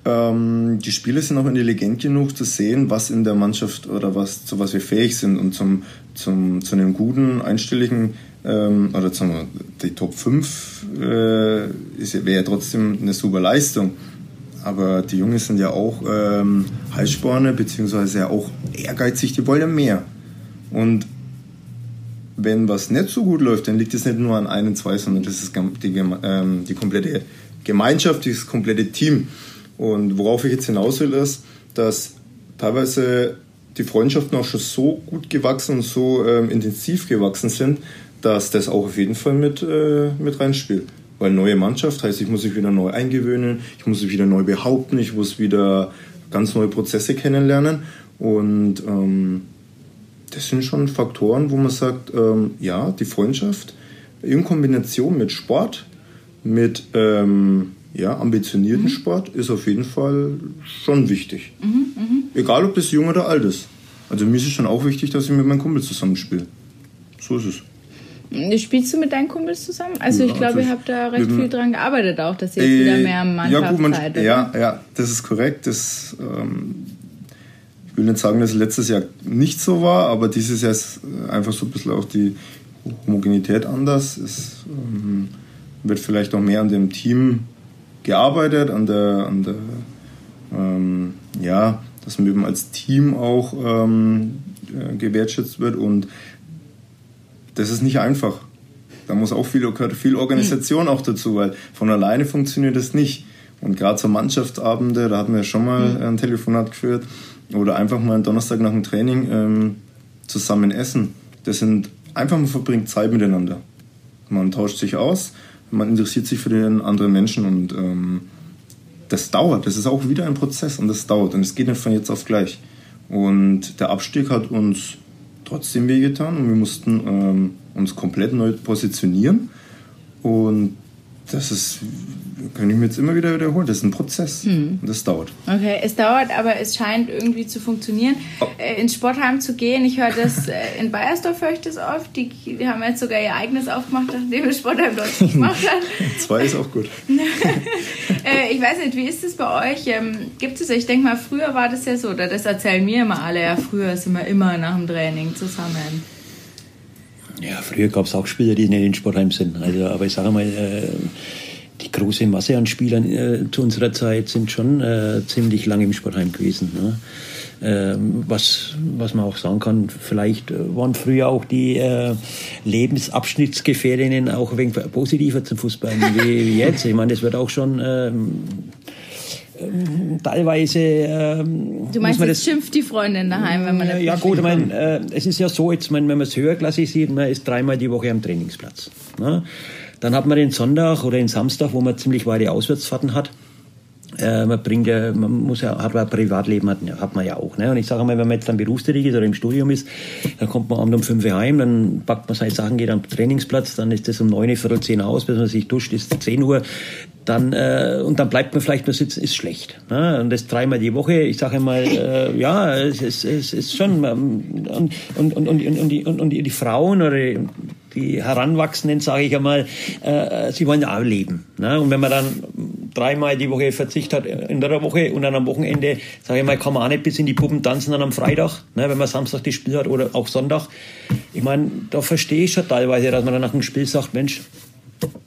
ähm, die Spieler sind auch intelligent genug zu sehen, was in der Mannschaft oder was, zu was wir fähig sind und zum, zum, zu einem guten, einstelligen ähm, oder zum, die Top 5 äh, wäre ja trotzdem eine super Leistung. Aber die Jungs sind ja auch ähm, Heißsporne, beziehungsweise ja auch ehrgeizig, die wollen ja mehr. Und wenn was nicht so gut läuft, dann liegt es nicht nur an einem, zwei, sondern das ist die, ähm, die komplette Gemeinschaft, das komplette Team. Und worauf ich jetzt hinaus will, ist, dass teilweise die Freundschaften auch schon so gut gewachsen und so ähm, intensiv gewachsen sind, dass das auch auf jeden Fall mit, äh, mit reinspielt. Weil neue Mannschaft heißt, ich muss mich wieder neu eingewöhnen, ich muss mich wieder neu behaupten, ich muss wieder ganz neue Prozesse kennenlernen. Und ähm, das sind schon Faktoren, wo man sagt, ähm, ja, die Freundschaft in Kombination mit Sport, mit ähm, ja, ambitionierten mhm. Sport ist auf jeden Fall schon wichtig. Mhm, mh. Egal, ob das jung oder alt ist. Also mir ist es schon auch wichtig, dass ich mit meinem Kumpel zusammenspiele. So ist es. Spielst du mit deinen Kumpels zusammen? Also ich glaube, ihr habt da recht viel dran gearbeitet auch, dass ihr jetzt äh, wieder mehr Mannschaft ja, gut, man, seid. Ja, ja, das ist korrekt. Das, ähm, ich will nicht sagen, dass es letztes Jahr nicht so war, aber dieses Jahr ist einfach so ein bisschen auch die Homogenität anders. Es ähm, wird vielleicht noch mehr an dem Team gearbeitet, an der, an der ähm, ja, dass man eben als Team auch ähm, äh, gewertschätzt wird und das ist nicht einfach. Da muss auch viel, viel Organisation auch dazu, weil von alleine funktioniert das nicht. Und gerade so Mannschaftsabende, da hatten wir schon mal mhm. ein Telefonat geführt, oder einfach mal einen Donnerstag nach dem Training ähm, zusammen essen. Das sind einfach, man verbringt Zeit miteinander. Man tauscht sich aus, man interessiert sich für den anderen Menschen und ähm, das dauert. Das ist auch wieder ein Prozess und das dauert und es geht nicht von jetzt auf gleich. Und der Abstieg hat uns trotzdem wehgetan und wir mussten ähm, uns komplett neu positionieren. Und das ist, kann ich mir jetzt immer wieder wiederholen, das ist ein Prozess hm. und das dauert. Okay, es dauert, aber es scheint irgendwie zu funktionieren. Oh. Äh, ins Sportheim zu gehen, ich höre das, äh, in Bayersdorf höre ich das oft, die, die haben jetzt sogar ihr eigenes aufgemacht, nachdem das Sportheim dort gemacht hat. [laughs] Zwei ist auch gut. [laughs] äh, ich weiß nicht, wie ist das bei euch? Ähm, gibt es, ich denke mal, früher war das ja so, oder das erzählen mir immer alle, ja, früher sind wir immer nach dem Training zusammen. Ja, früher gab es auch Spieler, die nicht in Sportheim sind. Also, aber ich sage mal, äh, die große Masse an Spielern äh, zu unserer Zeit sind schon äh, ziemlich lange im Sportheim gewesen. Ne? Ähm, was, was man auch sagen kann, vielleicht äh, waren früher auch die äh, Lebensabschnittsgefährdinnen auch ein wenig positiver zum Fußball wie, wie jetzt. Ich meine, das wird auch schon ähm, teilweise. Ähm, du meinst, jetzt schimpft die Freundin daheim, wenn man Ja, gut, ich meine, äh, es ist ja so, jetzt, wenn man es höherklassig sieht, man ist dreimal die Woche am Trainingsplatz. Ne? Dann hat man den Sonntag oder den Samstag, wo man ziemlich weite Auswärtsfahrten hat. Äh, man bringt ja, man muss ja, hat man ein Privatleben, hat, hat man ja auch. Ne? Und ich sage mal, wenn man jetzt dann berufstätig ist oder im Studium ist, dann kommt man abends um fünf Uhr heim, dann packt man seine Sachen, geht am Trainingsplatz, dann ist das um neun, viertel zehn aus, bis man sich duscht, ist zehn Uhr. Dann, äh, und dann bleibt man vielleicht nur sitzen, ist schlecht. Ne? Und das dreimal die Woche, ich sage mal, äh, ja, es ist, es ist schon, ähm, und, und, und, und, und, die, und, und die Frauen oder die Heranwachsenden, sage ich einmal, äh, sie wollen ja auch leben. Ne? Und wenn man dann dreimal die Woche Verzicht hat in der Woche und dann am Wochenende, sage ich mal, kann man auch nicht bis in die Puppen tanzen dann am Freitag, ne? wenn man Samstag das Spiel hat oder auch Sonntag. Ich meine, da verstehe ich schon teilweise, dass man dann nach dem Spiel sagt, Mensch,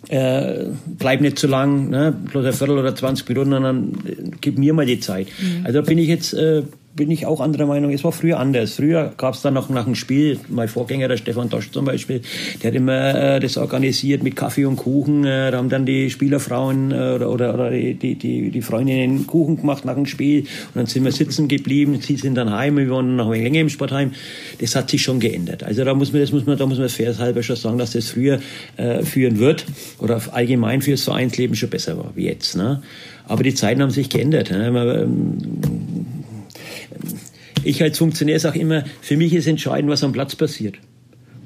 äh, bleib nicht zu lang, ne? bloß ein Viertel oder 20 Minuten, dann gib mir mal die Zeit. Mhm. Also da bin ich jetzt äh, bin ich auch anderer Meinung. Es war früher anders. Früher gab es dann noch nach dem Spiel, mein Vorgänger, der Stefan Dosch zum Beispiel, der hat immer äh, das organisiert mit Kaffee und Kuchen. Äh, da haben dann die Spielerfrauen äh, oder, oder, oder die, die, die, Freundinnen Kuchen gemacht nach dem Spiel. Und dann sind wir sitzen geblieben. Sie sind dann heim. Wir waren noch länger im Sportheim. Das hat sich schon geändert. Also da muss man, das muss man, da muss man fairhalber schon sagen, dass das früher äh, führen wird oder allgemein fürs Vereinsleben schon besser war wie jetzt. Ne? Aber die Zeiten haben sich geändert. Ne? Man, ähm, ich als Funktionär sage immer, für mich ist entscheidend, was am Platz passiert.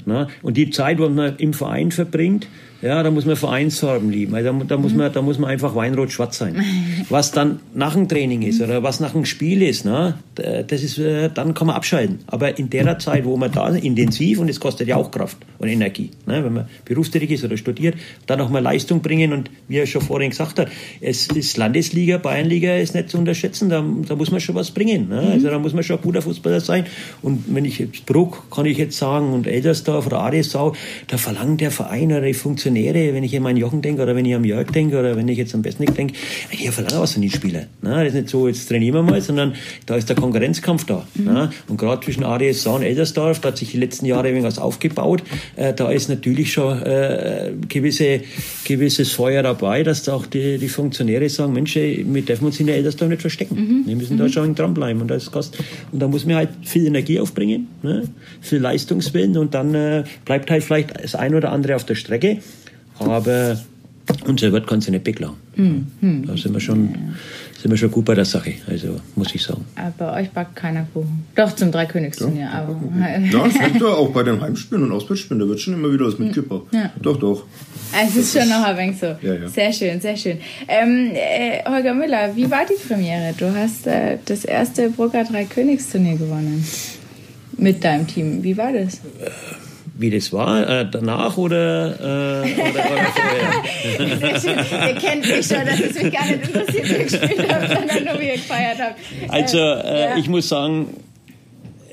Na? Und die Zeit, wo man im Verein verbringt, ja, da muss man Vereinsfarben lieben. Da, da, muss man, da muss man einfach weinrot-schwarz sein. [laughs] Was dann nach dem Training ist oder was nach dem Spiel ist, ne, das ist, äh, dann kann man abschalten. Aber in der Zeit, wo man da intensiv, und es kostet ja auch Kraft und Energie, ne, wenn man berufstätig ist oder studiert, dann noch mal Leistung bringen. Und wie er schon vorhin gesagt hat, es ist Landesliga, Bayernliga ist nicht zu unterschätzen, da, da muss man schon was bringen. Ne? Also da muss man schon ein guter Fußballer sein. Und wenn ich jetzt Bruck, kann ich jetzt sagen, und Eldersdorf oder Adesau, da verlangt der Verein oder die Funktion Funktionäre, wenn ich an meinen Jochen denke oder wenn ich am Jörg denke oder wenn ich jetzt am Bestnick denke, ich verlange was von den Spielern. Das ist nicht so, jetzt trainieren wir mal, sondern da ist der Konkurrenzkampf da. Mhm. Und gerade zwischen ADS und Eldersdorf, da hat sich die letzten Jahre irgendwas aufgebaut. Äh, da ist natürlich schon äh, gewisse, gewisses Feuer dabei, dass da auch die, die Funktionäre sagen, Mensch, wir dürfen uns in der Eldersdorf nicht verstecken. Mhm. Wir müssen mhm. da schon dranbleiben. Und, das kostet, und da muss man halt viel Energie aufbringen, ne? viel Leistungswillen und dann äh, bleibt halt vielleicht das ein oder andere auf der Strecke aber unser Wirt kann sich nicht beklagen. Hm, hm. Da sind wir, schon, sind wir schon gut bei der Sache, also muss ich sagen. Aber bei euch backt keiner Kuchen. Doch, zum Dreikönigsturnier. Ja, aber [laughs] ja stimmt ja, auch bei den Heimspielen und Auswärtsspielen, da wird schon immer wieder was mitgebracht. Ja. Doch, doch. Es ist schon noch ein wenig so. Ja, ja. Sehr schön, sehr schön. Ähm, äh, Holger Müller, wie war die Premiere? Du hast äh, das erste Brugger Dreikönigsturnier gewonnen. Mit deinem Team. Wie war das? Äh, wie das war, äh, danach oder, äh, oder, oder vorher? [laughs] ihr kennt mich schon, dass es mich gar nicht interessiert, wie ihr gespielt habt, sondern nur wie ihr gefeiert habt. Also äh, ja. ich muss sagen,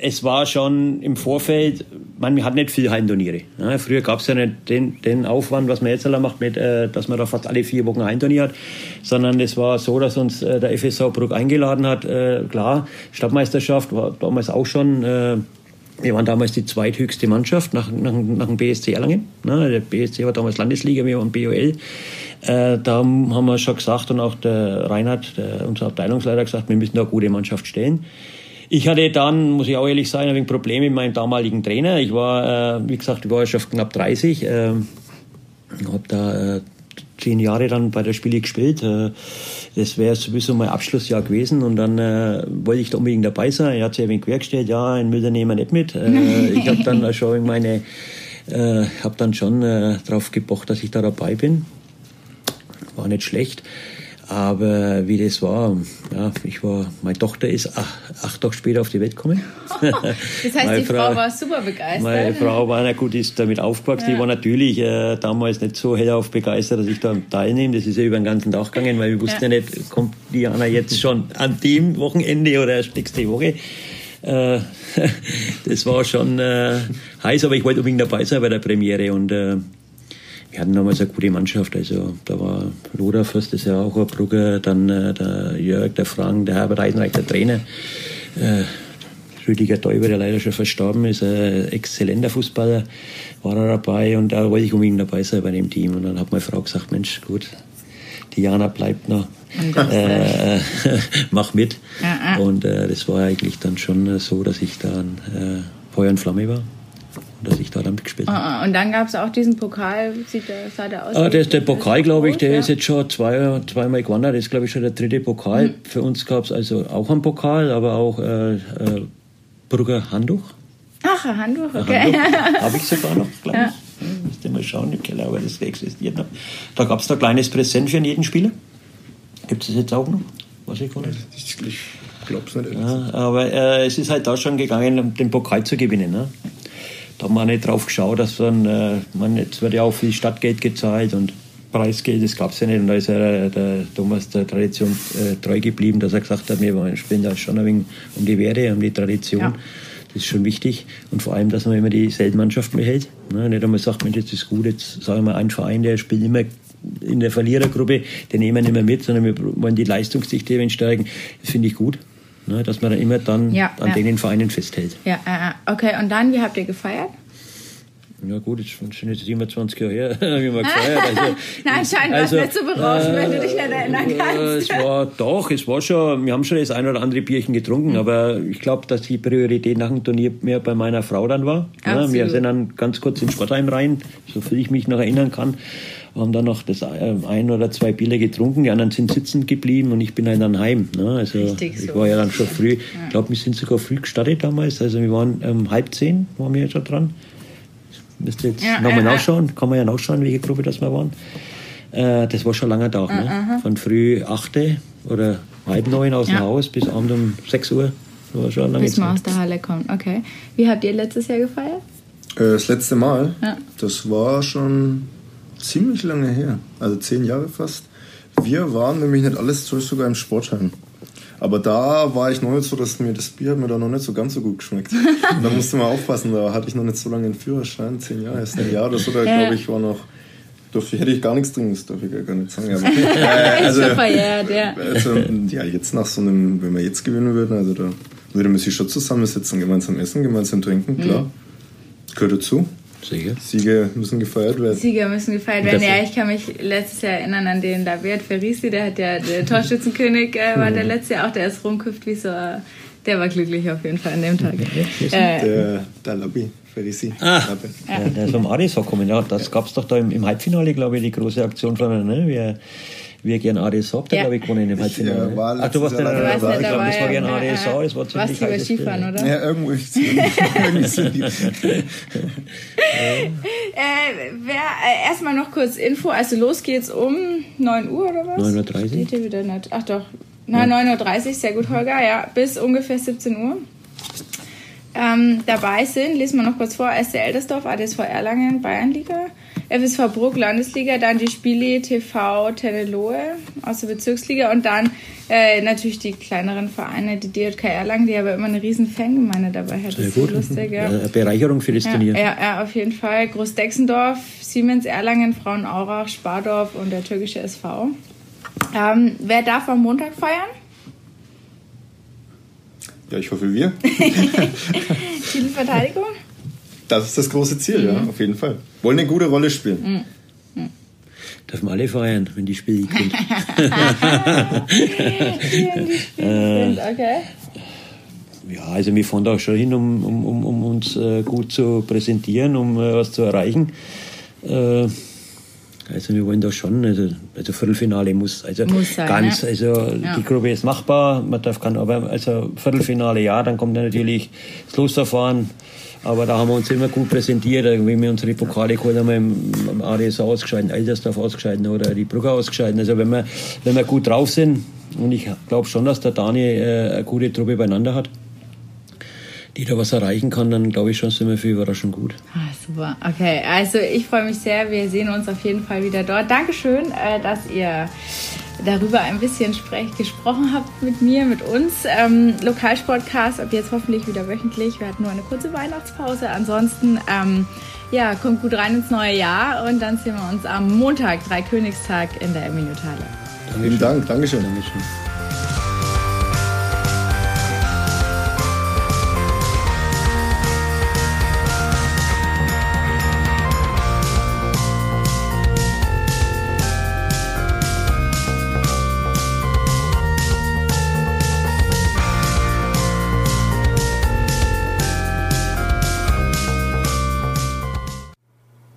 es war schon im Vorfeld, man hat nicht viel Heimturniere. Ja, früher gab es ja nicht den, den, Aufwand, was man jetzt alle macht, mit, äh, dass man da fast alle vier Wochen Heimturnier hat, sondern es war so, dass uns äh, der FSV Bruck eingeladen hat. Äh, klar, Stadtmeisterschaft war damals auch schon äh, wir waren damals die zweithöchste Mannschaft nach, nach, nach dem BSC Erlangen. Ne? Der BSC war damals Landesliga, wir waren BOL. Äh, da haben wir schon gesagt und auch der Reinhard, der, unser Abteilungsleiter, gesagt, wir müssen da eine gute Mannschaft stellen. Ich hatte dann, muss ich auch ehrlich sein, ein wenig Probleme mit meinem damaligen Trainer. Ich war, äh, wie gesagt, ich war schon knapp 30. Äh, habe da äh, zehn Jahre dann bei der Spiele gespielt. Äh, das wäre sowieso mein Abschlussjahr gewesen und dann äh, wollte ich da unbedingt dabei sein. Er hat sich ein wenig quergestellt, ja, in Müller nehmen wir nicht mit. Äh, [laughs] ich habe dann schon meine, äh, habe dann schon äh, darauf gepocht, dass ich da dabei bin. War nicht schlecht. Aber wie das war, ja, ich war, meine Tochter ist acht, acht Tage später auf die Welt gekommen. [laughs] das heißt, die Frau, Frau, war super begeistert. Meine Frau war, na gut, ist damit aufgewachsen. Ja. Die war natürlich äh, damals nicht so hellauf begeistert, dass ich da teilnehme. Das ist ja über den ganzen Tag gegangen, weil wir wussten ja, ja nicht, kommt Diana jetzt schon an dem Wochenende oder erst nächste Woche. Äh, [laughs] das war schon äh, heiß, aber ich wollte unbedingt dabei sein bei der Premiere und äh, wir hatten damals eine gute Mannschaft. Also da war Lothar Fürst, ist ja auch ein Brugger, dann äh, der Jörg, der Frank, der Herbert Eisenreich, der Trainer. Äh, Rüdiger Däuber, der leider schon verstorben ist, ein exzellenter Fußballer, war er dabei und da wollte ich unbedingt dabei sein bei dem Team. Und dann hat meine Frau gesagt, Mensch, gut, Diana bleibt noch, äh, [laughs] mach mit. Ja, ja. Und äh, das war eigentlich dann schon so, dass ich dann äh, Feuer und Flamme war dass ich da dann mitgespielt habe. Ah, und dann gab es auch diesen Pokal, sieht der, sah der aus? Ah, der, der Pokal, glaube ich, der ja. ist jetzt schon zwei, zweimal gewonnen. Das ist, glaube ich, schon der dritte Pokal. Mhm. Für uns gab es also auch einen Pokal, aber auch äh, äh, Brugger Handtuch. Ach, ein Handtuch, okay. [laughs] Habe ich sogar noch, glaube ich. Ja. Müsste mal schauen im Keller, aber das existiert noch. Da gab es da ein kleines Präsent für jeden Spieler. Gibt es das jetzt auch noch? Was ich Ich glaube es nicht. Ja, aber äh, es ist halt da schon gegangen, um den Pokal zu gewinnen. Ne? Da haben wir nicht drauf geschaut, dass dann, äh, man, jetzt wird ja auch viel Stadtgeld gezahlt und Preisgeld, das gab es ja nicht. Und da ist ja der Thomas der Tradition äh, treu geblieben, dass er gesagt hat, wir spielen da schon ein wenig um die Werte, um die Tradition. Ja. Das ist schon wichtig. Und vor allem, dass man immer dieselben Mannschaften behält. Ne? Nicht einmal sagt, Mensch, jetzt ist gut, jetzt sagen wir ein Verein, der spielt immer in der Verlierergruppe, den nehmen wir nicht mehr mit, sondern wir wollen die Leistungsdichte steigen. Das finde ich gut. Ne, dass man dann immer dann ja, an ja. den Vereinen festhält. Ja, okay. Und dann, wie habt ihr gefeiert? Ja gut, jetzt sind jetzt 27 Jahre her, [laughs] wie wir [laughs] gefeiert. Also, Nein, scheint also, nicht zu berauschen, äh, wenn du dich nicht erinnern äh, kannst. Es war doch, es war schon, wir haben schon das ein oder andere Bierchen getrunken, mhm. aber ich glaube, dass die Priorität nach dem Turnier mehr bei meiner Frau dann war. Ja, wir sind dann ganz kurz ins Sportheim rein, so viel ich mich noch erinnern kann haben dann noch das äh, ein oder zwei Bier getrunken, die anderen sind sitzen geblieben und ich bin dann heim. Ne? Also Richtig ich so. war ja dann schon früh, ich glaube, wir sind sogar früh gestartet damals, also wir waren um halb zehn, waren wir ja schon dran. Müsste jetzt ja, nochmal äh, nachschauen, kann man ja nachschauen, welche Gruppe das wir waren. Äh, das war schon lange Tag, äh, ne? von früh achte oder halb neun aus ja. dem Haus bis abend um sechs Uhr. war schon lange bis man aus der Halle kommt, okay. Wie habt ihr letztes Jahr gefeiert? Äh, das letzte Mal? Ja. Das war schon ziemlich lange her, also zehn Jahre fast. Wir waren nämlich nicht alles sogar im Sportheim. Aber da war ich noch nicht so, dass mir das Bier hat mir da noch nicht so ganz so gut geschmeckt. [laughs] da musste man aufpassen, da hatte ich noch nicht so lange einen Führerschein, zehn Jahre, erst ein Jahr oder so, da ja. glaube ich war noch durfte, hätte ich gar nichts trinken, das darf ich gar nicht sagen. Aber, [laughs] äh, also, [laughs] verjährt, ja. Also, ja, jetzt nach so einem, wenn wir jetzt gewinnen würden, also da würde man sich schon zusammensetzen, gemeinsam essen, gemeinsam trinken, klar. Mhm. Gehört dazu. Siege. Siege müssen gefeiert werden. Siege müssen gefeiert werden. Ja, ich kann mich letztes Jahr erinnern an den David Ferrisi, der hat ja der Torschützenkönig äh, war der letzte Jahr auch, der ist rumküpft wie so. Der war glücklich auf jeden Fall an dem Tag. Äh, der, der Lobby. Ferrisi. Ah, ja. der ist vom Aris gekommen. Ja, das gab es doch da im, im, Halbfinale, glaube ich, die große Aktion von ihm. Ne? Wie, wie gern ADS habt, ja. glaube ich, gewonnen im Halbfinale. Ja, war Ach, du warst ja dabei. Ich glaube, das war gern ADS, das war ziemlich Warst du Skifahren, oder? Ja, irgendwo. [laughs] irgendwie so [laughs] äh, wer, äh, erstmal noch kurz Info. Also los geht's um 9 Uhr, oder was? 9.30 Uhr. Steht hier wieder nicht. Ach doch. Na, ja. 9.30 Uhr, sehr gut, Holger. Ja, bis ungefähr 17 Uhr. Ähm, dabei sind, lesen wir noch kurz vor, SC Eldersdorf, ADSV Erlangen, Bayernliga, FSV Bruck, Landesliga, dann die Spiele TV Tennelohe aus der Bezirksliga und dann äh, natürlich die kleineren Vereine, die DJK Erlangen, die aber immer eine riesen Fangemeinde dabei hat. Das ist gut. lustig, ja. ja. Bereicherung für das ja, Turnier. Ja, ja, auf jeden Fall. Großdexendorf, Siemens Erlangen, Frauenaurach, Spardorf und der türkische SV. Ähm, wer darf am Montag feiern? Ja, ich hoffe wir. [laughs] Titelverteidigung? Das ist das große Ziel, mhm. ja, auf jeden Fall. Wollen eine gute Rolle spielen. Mhm. Mhm. Dürfen alle feiern, wenn die Spiele [laughs] sind. okay. Ja, also wir fahren da auch schon hin, um, um, um uns äh, gut zu präsentieren, um äh, was zu erreichen. Äh, also wir wollen da schon, also, also Viertelfinale muss, also muss sein, ganz, ja. also ja. die Gruppe ist machbar, man darf kann, aber also Viertelfinale ja, dann kommt dann natürlich das Losverfahren, aber da haben wir uns immer gut präsentiert, wenn wir unsere Pokale geholt haben, im, im ADS ausgescheiden, Eldersdorf ausgescheiden oder die Brücke ausgescheiden. Also wenn wir, wenn wir gut drauf sind, und ich glaube schon, dass der Dani äh, eine gute Truppe beieinander hat, die da was erreichen kann, dann glaube ich schon, sind wir für Überraschung gut. Ah, super. Okay, also ich freue mich sehr. Wir sehen uns auf jeden Fall wieder dort. Dankeschön, äh, dass ihr darüber ein bisschen sprech, gesprochen habt mit mir, mit uns. Ähm, Lokalsportcast ab jetzt hoffentlich wieder wöchentlich. Wir hatten nur eine kurze Weihnachtspause. Ansonsten, ähm, ja, kommt gut rein ins neue Jahr und dann sehen wir uns am Montag, Dreikönigstag in der Minutale. Vielen Dank, Dankeschön. Dankeschön.